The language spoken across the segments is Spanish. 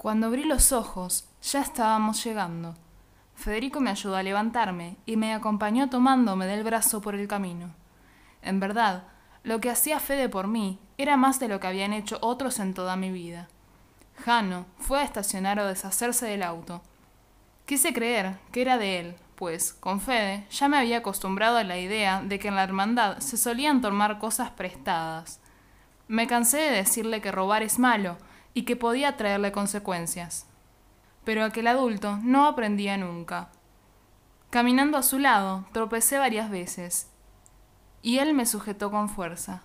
Cuando abrí los ojos, ya estábamos llegando. Federico me ayudó a levantarme y me acompañó tomándome del brazo por el camino. En verdad, lo que hacía Fede por mí era más de lo que habían hecho otros en toda mi vida. Jano fue a estacionar o deshacerse del auto. Quise creer que era de él, pues, con Fede, ya me había acostumbrado a la idea de que en la hermandad se solían tomar cosas prestadas. Me cansé de decirle que robar es malo y que podía traerle consecuencias. Pero aquel adulto no aprendía nunca. Caminando a su lado, tropecé varias veces, y él me sujetó con fuerza.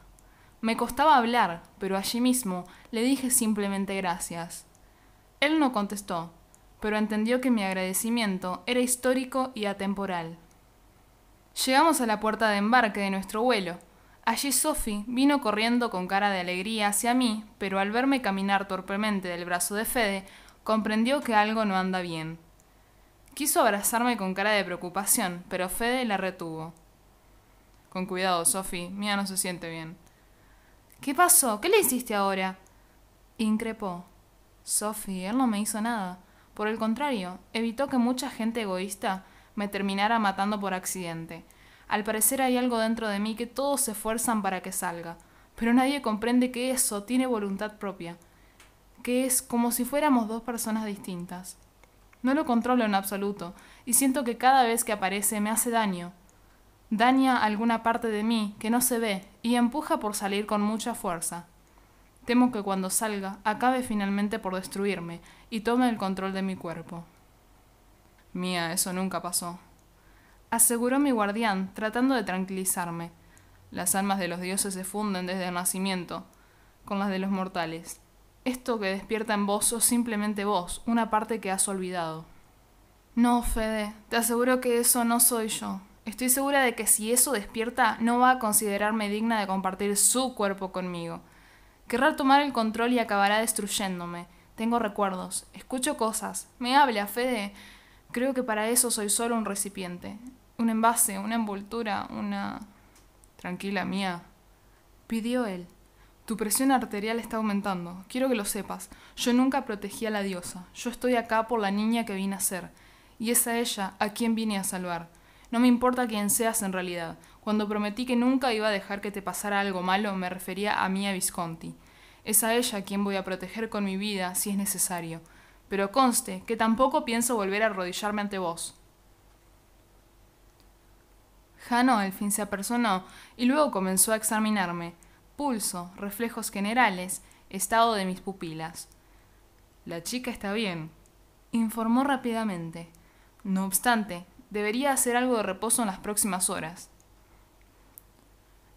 Me costaba hablar, pero allí mismo le dije simplemente gracias. Él no contestó, pero entendió que mi agradecimiento era histórico y atemporal. Llegamos a la puerta de embarque de nuestro vuelo. Allí Sophie vino corriendo con cara de alegría hacia mí, pero al verme caminar torpemente del brazo de Fede, comprendió que algo no anda bien. Quiso abrazarme con cara de preocupación, pero Fede la retuvo. Con cuidado, Sophie, mía no se siente bien. ¿Qué pasó? ¿Qué le hiciste ahora? Increpó. Sophie, él no me hizo nada. Por el contrario, evitó que mucha gente egoísta me terminara matando por accidente. Al parecer hay algo dentro de mí que todos se esfuerzan para que salga, pero nadie comprende que eso tiene voluntad propia, que es como si fuéramos dos personas distintas. No lo controlo en absoluto, y siento que cada vez que aparece me hace daño. Daña alguna parte de mí que no se ve y empuja por salir con mucha fuerza. Temo que cuando salga acabe finalmente por destruirme y tome el control de mi cuerpo. Mía, eso nunca pasó. Aseguró mi guardián, tratando de tranquilizarme. Las almas de los dioses se funden desde el nacimiento con las de los mortales. Esto que despierta en vos sos simplemente vos, una parte que has olvidado. No, Fede, te aseguro que eso no soy yo. Estoy segura de que si eso despierta, no va a considerarme digna de compartir su cuerpo conmigo. Querrá tomar el control y acabará destruyéndome. Tengo recuerdos, escucho cosas, me habla, Fede. Creo que para eso soy solo un recipiente, un envase, una envoltura, una... Tranquila, mía. Pidió él. Tu presión arterial está aumentando. Quiero que lo sepas. Yo nunca protegí a la diosa. Yo estoy acá por la niña que vine a ser. Y es a ella a quien vine a salvar. No me importa quién seas en realidad. Cuando prometí que nunca iba a dejar que te pasara algo malo, me refería a Mia Visconti. Es a ella a quien voy a proteger con mi vida si es necesario. Pero conste que tampoco pienso volver a arrodillarme ante vos. Jano al fin se apersonó y luego comenzó a examinarme. Pulso, reflejos generales, estado de mis pupilas. La chica está bien, informó rápidamente. No obstante, debería hacer algo de reposo en las próximas horas.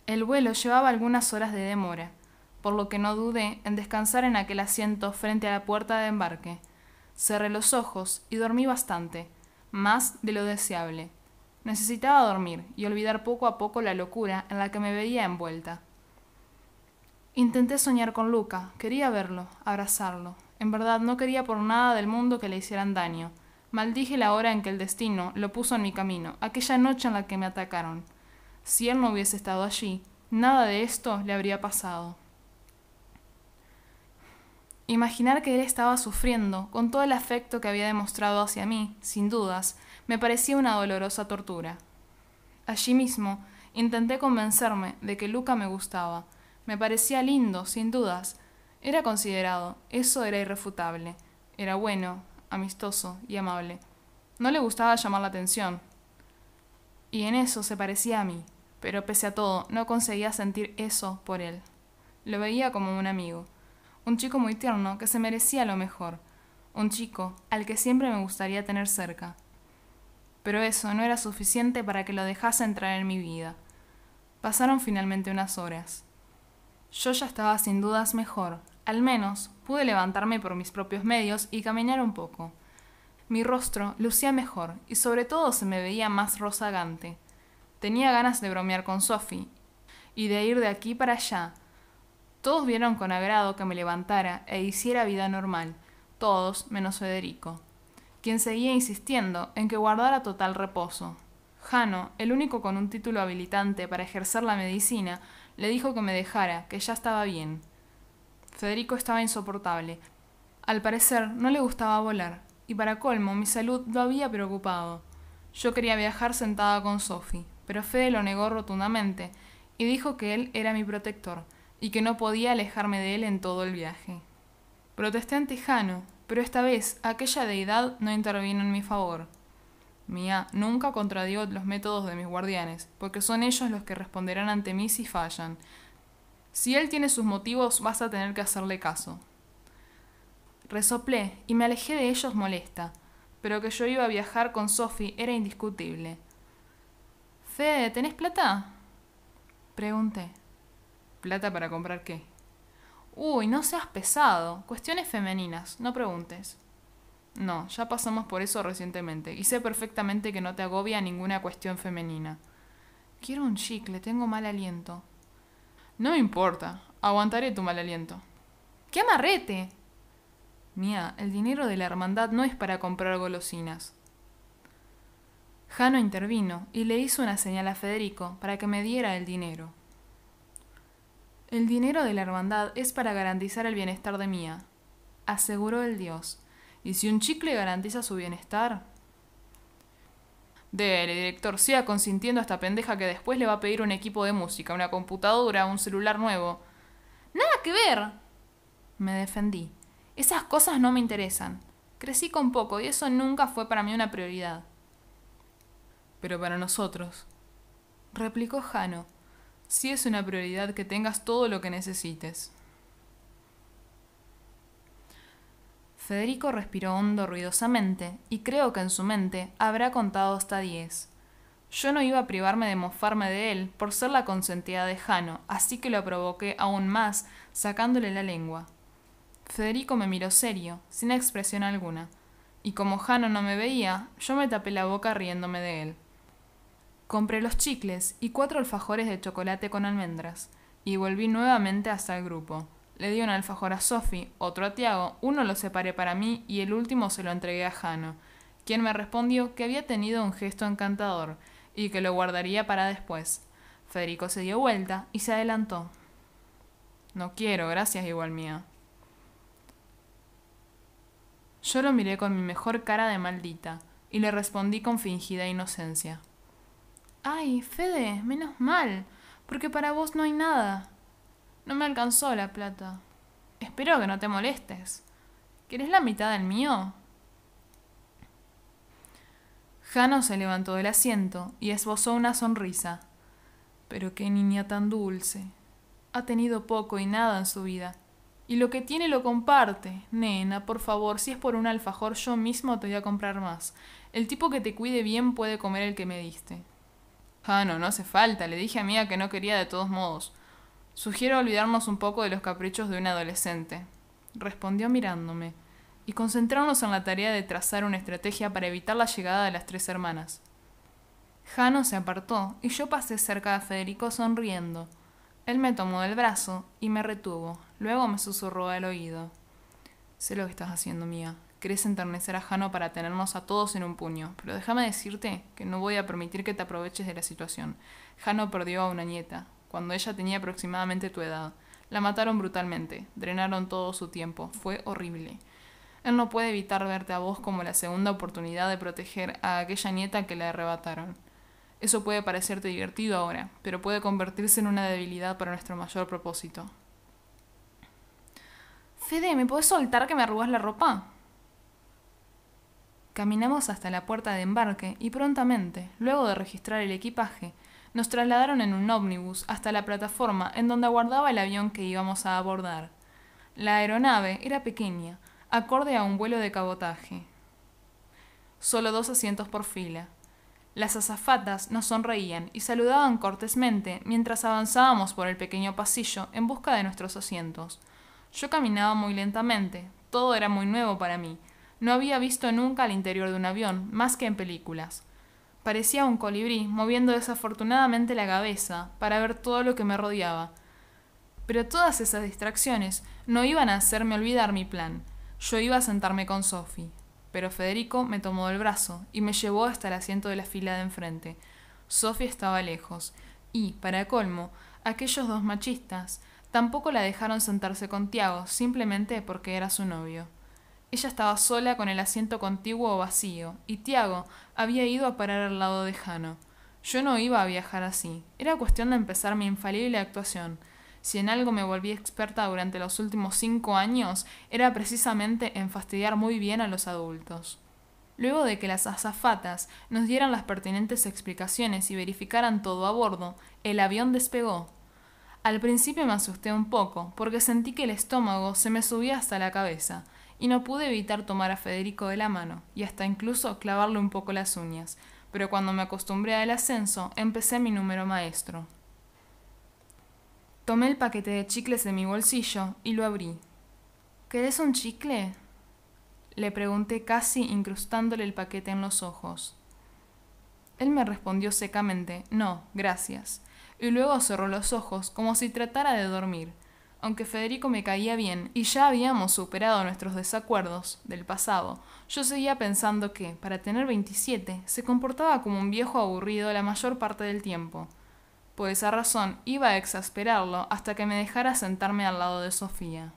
El vuelo llevaba algunas horas de demora, por lo que no dudé en descansar en aquel asiento frente a la puerta de embarque. Cerré los ojos y dormí bastante, más de lo deseable. Necesitaba dormir y olvidar poco a poco la locura en la que me veía envuelta. Intenté soñar con Luca, quería verlo, abrazarlo. En verdad no quería por nada del mundo que le hicieran daño. Maldije la hora en que el destino lo puso en mi camino, aquella noche en la que me atacaron. Si él no hubiese estado allí, nada de esto le habría pasado. Imaginar que él estaba sufriendo, con todo el afecto que había demostrado hacia mí, sin dudas, me parecía una dolorosa tortura. Allí mismo, intenté convencerme de que Luca me gustaba. Me parecía lindo, sin dudas. Era considerado, eso era irrefutable. Era bueno, amistoso y amable. No le gustaba llamar la atención. Y en eso se parecía a mí pero pese a todo no conseguía sentir eso por él. Lo veía como un amigo, un chico muy tierno que se merecía lo mejor, un chico al que siempre me gustaría tener cerca. Pero eso no era suficiente para que lo dejase entrar en mi vida. Pasaron finalmente unas horas. Yo ya estaba sin dudas mejor, al menos pude levantarme por mis propios medios y caminar un poco. Mi rostro lucía mejor y sobre todo se me veía más rozagante. Tenía ganas de bromear con Sophie y de ir de aquí para allá. Todos vieron con agrado que me levantara e hiciera vida normal, todos menos Federico, quien seguía insistiendo en que guardara total reposo. Jano, el único con un título habilitante para ejercer la medicina, le dijo que me dejara, que ya estaba bien. Federico estaba insoportable. Al parecer, no le gustaba volar, y para colmo, mi salud lo había preocupado. Yo quería viajar sentada con Sophie, pero Fede lo negó rotundamente y dijo que él era mi protector y que no podía alejarme de él en todo el viaje. Protesté ante Jano, pero esta vez aquella deidad no intervino en mi favor. Mía nunca contradió los métodos de mis guardianes, porque son ellos los que responderán ante mí si fallan. Si él tiene sus motivos, vas a tener que hacerle caso. Resoplé y me alejé de ellos molesta, pero que yo iba a viajar con Sophie era indiscutible. Fede, ¿tenés plata? Pregunté. ¿Plata para comprar qué? Uy, no seas pesado. Cuestiones femeninas, no preguntes. No, ya pasamos por eso recientemente, y sé perfectamente que no te agobia ninguna cuestión femenina. Quiero un chicle, tengo mal aliento. No me importa, aguantaré tu mal aliento. ¡Qué amarrete! Mía, el dinero de la hermandad no es para comprar golosinas. Jano intervino y le hizo una señal a Federico para que me diera el dinero. El dinero de la hermandad es para garantizar el bienestar de Mía, aseguró el dios. ¿Y si un chicle garantiza su bienestar? Dele, director, siga consintiendo a esta pendeja que después le va a pedir un equipo de música, una computadora, un celular nuevo. Nada que ver. Me defendí. Esas cosas no me interesan. Crecí con poco y eso nunca fue para mí una prioridad. Pero para nosotros, replicó Jano, sí es una prioridad que tengas todo lo que necesites. Federico respiró hondo ruidosamente y creo que en su mente habrá contado hasta diez. Yo no iba a privarme de mofarme de él por ser la consentida de Jano, así que lo provoqué aún más, sacándole la lengua. Federico me miró serio, sin expresión alguna, y como Jano no me veía, yo me tapé la boca riéndome de él. Compré los chicles y cuatro alfajores de chocolate con almendras, y volví nuevamente hasta el grupo. Le di un alfajor a Sophie, otro a Tiago, uno lo separé para mí y el último se lo entregué a Jano, quien me respondió que había tenido un gesto encantador y que lo guardaría para después. Federico se dio vuelta y se adelantó. No quiero, gracias igual mía. Yo lo miré con mi mejor cara de maldita y le respondí con fingida inocencia. Ay, Fede, menos mal, porque para vos no hay nada. No me alcanzó la plata. Espero que no te molestes. ¿Querés la mitad del mío? Jano se levantó del asiento y esbozó una sonrisa. Pero qué niña tan dulce. Ha tenido poco y nada en su vida. Y lo que tiene lo comparte. Nena, por favor, si es por un alfajor, yo mismo te voy a comprar más. El tipo que te cuide bien puede comer el que me diste. Ah, no, no hace falta. Le dije a Mía que no quería de todos modos. Sugiero olvidarnos un poco de los caprichos de un adolescente. Respondió mirándome, y concentrarnos en la tarea de trazar una estrategia para evitar la llegada de las tres hermanas. Jano se apartó y yo pasé cerca de Federico sonriendo. Él me tomó del brazo y me retuvo. Luego me susurró al oído. Sé lo que estás haciendo, Mía. Querés enternecer a Jano para tenernos a todos en un puño, pero déjame decirte que no voy a permitir que te aproveches de la situación. Jano perdió a una nieta, cuando ella tenía aproximadamente tu edad. La mataron brutalmente, drenaron todo su tiempo, fue horrible. Él no puede evitar verte a vos como la segunda oportunidad de proteger a aquella nieta que le arrebataron. Eso puede parecerte divertido ahora, pero puede convertirse en una debilidad para nuestro mayor propósito. Fede, ¿me puedes soltar que me arrugas la ropa? Caminamos hasta la puerta de embarque y prontamente, luego de registrar el equipaje, nos trasladaron en un ómnibus hasta la plataforma en donde aguardaba el avión que íbamos a abordar. La aeronave era pequeña, acorde a un vuelo de cabotaje. Solo dos asientos por fila. Las azafatas nos sonreían y saludaban cortésmente mientras avanzábamos por el pequeño pasillo en busca de nuestros asientos. Yo caminaba muy lentamente, todo era muy nuevo para mí, no había visto nunca al interior de un avión, más que en películas. Parecía un colibrí, moviendo desafortunadamente la cabeza para ver todo lo que me rodeaba. Pero todas esas distracciones no iban a hacerme olvidar mi plan. Yo iba a sentarme con Sophie. Pero Federico me tomó del brazo y me llevó hasta el asiento de la fila de enfrente. Sophie estaba lejos, y, para colmo, aquellos dos machistas tampoco la dejaron sentarse con Tiago simplemente porque era su novio. Ella estaba sola con el asiento contiguo vacío, y Tiago había ido a parar al lado de Jano. Yo no iba a viajar así. Era cuestión de empezar mi infalible actuación. Si en algo me volví experta durante los últimos cinco años, era precisamente en fastidiar muy bien a los adultos. Luego de que las azafatas nos dieran las pertinentes explicaciones y verificaran todo a bordo, el avión despegó. Al principio me asusté un poco, porque sentí que el estómago se me subía hasta la cabeza, y no pude evitar tomar a Federico de la mano, y hasta incluso clavarle un poco las uñas, pero cuando me acostumbré al ascenso, empecé mi número maestro. Tomé el paquete de chicles de mi bolsillo y lo abrí. ¿Querés un chicle? Le pregunté casi incrustándole el paquete en los ojos. Él me respondió secamente, no, gracias, y luego cerró los ojos como si tratara de dormir. Aunque Federico me caía bien y ya habíamos superado nuestros desacuerdos del pasado, yo seguía pensando que, para tener 27, se comportaba como un viejo aburrido la mayor parte del tiempo. Por esa razón iba a exasperarlo hasta que me dejara sentarme al lado de Sofía.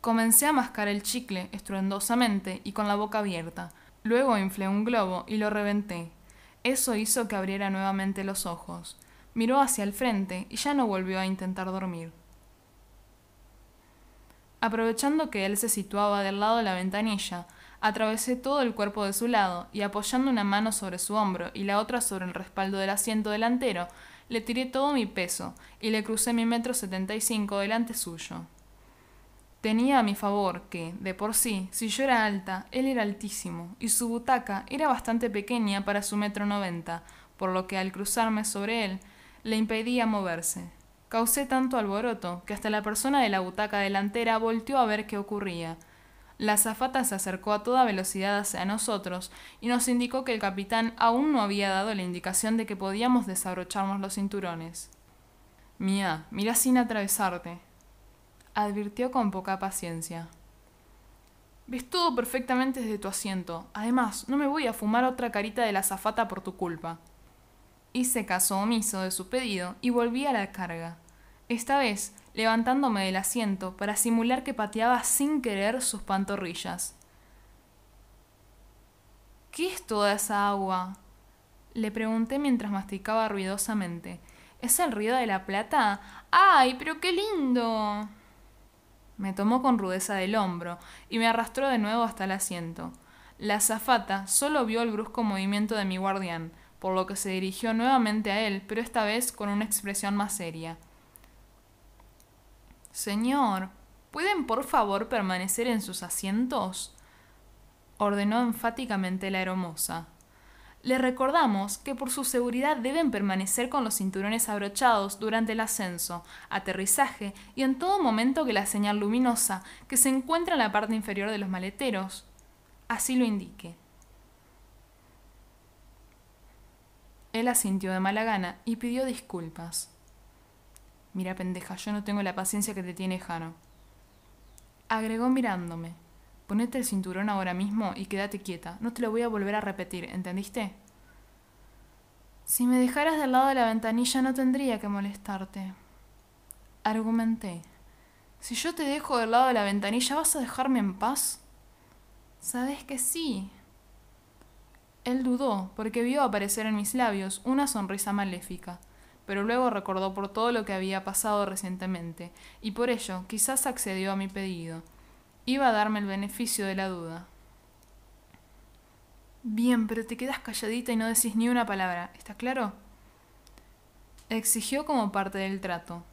Comencé a mascar el chicle estruendosamente y con la boca abierta. Luego inflé un globo y lo reventé. Eso hizo que abriera nuevamente los ojos. Miró hacia el frente y ya no volvió a intentar dormir. Aprovechando que él se situaba del lado de la ventanilla, atravesé todo el cuerpo de su lado y apoyando una mano sobre su hombro y la otra sobre el respaldo del asiento delantero, le tiré todo mi peso y le crucé mi metro setenta y cinco delante suyo. Tenía a mi favor que, de por sí, si yo era alta, él era altísimo, y su butaca era bastante pequeña para su metro noventa, por lo que al cruzarme sobre él, le impedía moverse. Causé tanto alboroto que hasta la persona de la butaca delantera volteó a ver qué ocurría. La azafata se acercó a toda velocidad hacia nosotros y nos indicó que el capitán aún no había dado la indicación de que podíamos desabrocharnos los cinturones. Mía, mira sin atravesarte, advirtió con poca paciencia. Ves todo perfectamente desde tu asiento. Además, no me voy a fumar otra carita de la zafata por tu culpa. Hice caso omiso de su pedido y volví a la carga. Esta vez levantándome del asiento para simular que pateaba sin querer sus pantorrillas. ¿Qué es toda esa agua? Le pregunté mientras masticaba ruidosamente. ¿Es el río de la Plata? ¡Ay, pero qué lindo! Me tomó con rudeza del hombro y me arrastró de nuevo hasta el asiento. La azafata solo vio el brusco movimiento de mi guardián, por lo que se dirigió nuevamente a él, pero esta vez con una expresión más seria. Señor, ¿pueden por favor permanecer en sus asientos? ordenó enfáticamente la hermosa. Le recordamos que por su seguridad deben permanecer con los cinturones abrochados durante el ascenso, aterrizaje y en todo momento que la señal luminosa que se encuentra en la parte inferior de los maleteros así lo indique. Él asintió de mala gana y pidió disculpas. Mira, pendeja, yo no tengo la paciencia que te tiene Jano. Agregó mirándome. Ponete el cinturón ahora mismo y quédate quieta. No te lo voy a volver a repetir, ¿entendiste? Si me dejaras del lado de la ventanilla no tendría que molestarte. Argumenté. Si yo te dejo del lado de la ventanilla, ¿vas a dejarme en paz? Sabes que sí. Él dudó, porque vio aparecer en mis labios una sonrisa maléfica, pero luego recordó por todo lo que había pasado recientemente, y por ello quizás accedió a mi pedido Iba a darme el beneficio de la duda. Bien, pero te quedas calladita y no decís ni una palabra, ¿está claro? Exigió como parte del trato.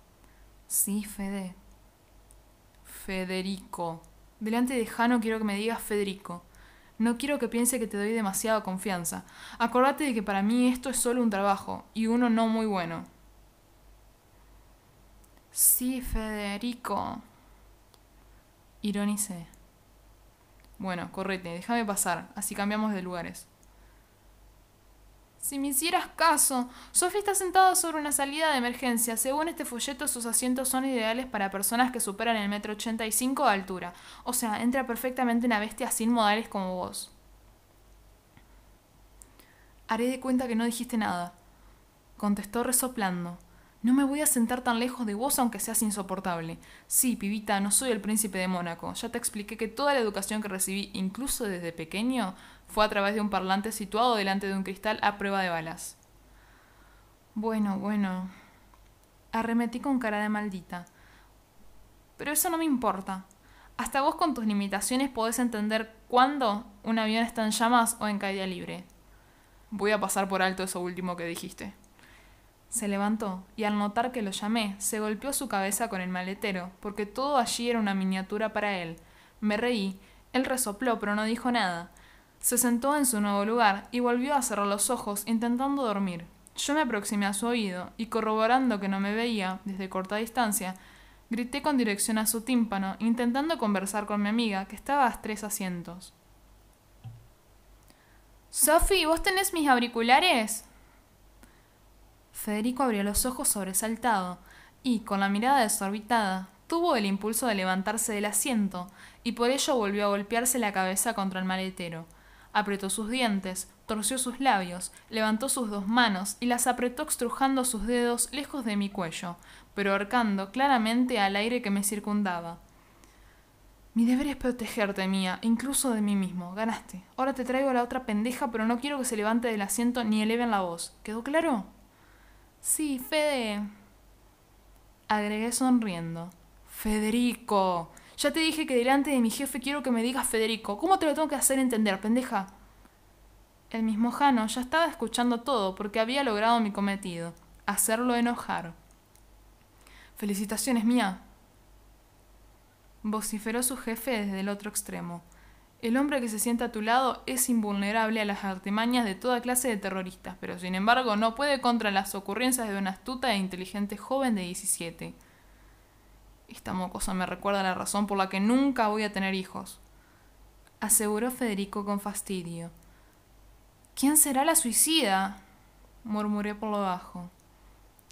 Sí, Fede. Federico. Delante de Jano quiero que me digas Federico. No quiero que piense que te doy demasiada confianza. Acordate de que para mí esto es solo un trabajo, y uno no muy bueno. Sí, Federico. Ironicé. Bueno, correte, déjame pasar, así cambiamos de lugares. Si me hicieras caso, Sofía está sentada sobre una salida de emergencia. Según este folleto, sus asientos son ideales para personas que superan el metro ochenta y cinco de altura. O sea, entra perfectamente una bestia sin modales como vos. Haré de cuenta que no dijiste nada, contestó resoplando. No me voy a sentar tan lejos de vos aunque seas insoportable. Sí, pibita, no soy el príncipe de Mónaco. Ya te expliqué que toda la educación que recibí, incluso desde pequeño, fue a través de un parlante situado delante de un cristal a prueba de balas. Bueno, bueno. Arremetí con cara de maldita. Pero eso no me importa. Hasta vos con tus limitaciones podés entender cuándo un avión está en llamas o en caída libre. Voy a pasar por alto eso último que dijiste. Se levantó y al notar que lo llamé, se golpeó su cabeza con el maletero, porque todo allí era una miniatura para él. Me reí, él resopló, pero no dijo nada. Se sentó en su nuevo lugar y volvió a cerrar los ojos, intentando dormir. Yo me aproximé a su oído y, corroborando que no me veía desde corta distancia, grité con dirección a su tímpano, intentando conversar con mi amiga, que estaba a tres asientos. Sophie, ¿vos tenés mis auriculares? Federico abrió los ojos sobresaltado y, con la mirada desorbitada, tuvo el impulso de levantarse del asiento y por ello volvió a golpearse la cabeza contra el maletero. Apretó sus dientes, torció sus labios, levantó sus dos manos y las apretó extrujando sus dedos lejos de mi cuello, pero ahorcando claramente al aire que me circundaba. Mi deber es protegerte, mía, incluso de mí mismo. Ganaste. Ahora te traigo a la otra pendeja, pero no quiero que se levante del asiento ni eleven la voz. ¿Quedó claro? Sí, Fede. Agregué sonriendo. Federico. Ya te dije que delante de mi jefe quiero que me digas Federico. ¿Cómo te lo tengo que hacer entender, pendeja? El mismo Jano ya estaba escuchando todo porque había logrado mi cometido, hacerlo enojar. Felicitaciones, mía. Vociferó su jefe desde el otro extremo. El hombre que se sienta a tu lado es invulnerable a las artimañas de toda clase de terroristas, pero sin embargo no puede contra las ocurrencias de una astuta e inteligente joven de 17. Esta mocosa me recuerda la razón por la que nunca voy a tener hijos, aseguró Federico con fastidio. ¿Quién será la suicida? murmuré por lo bajo.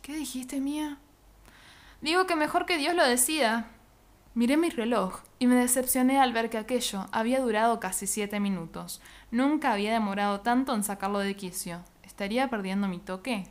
¿Qué dijiste, mía? Digo que mejor que Dios lo decida, Miré mi reloj y me decepcioné al ver que aquello había durado casi siete minutos. Nunca había demorado tanto en sacarlo de quicio. ¿Estaría perdiendo mi toque?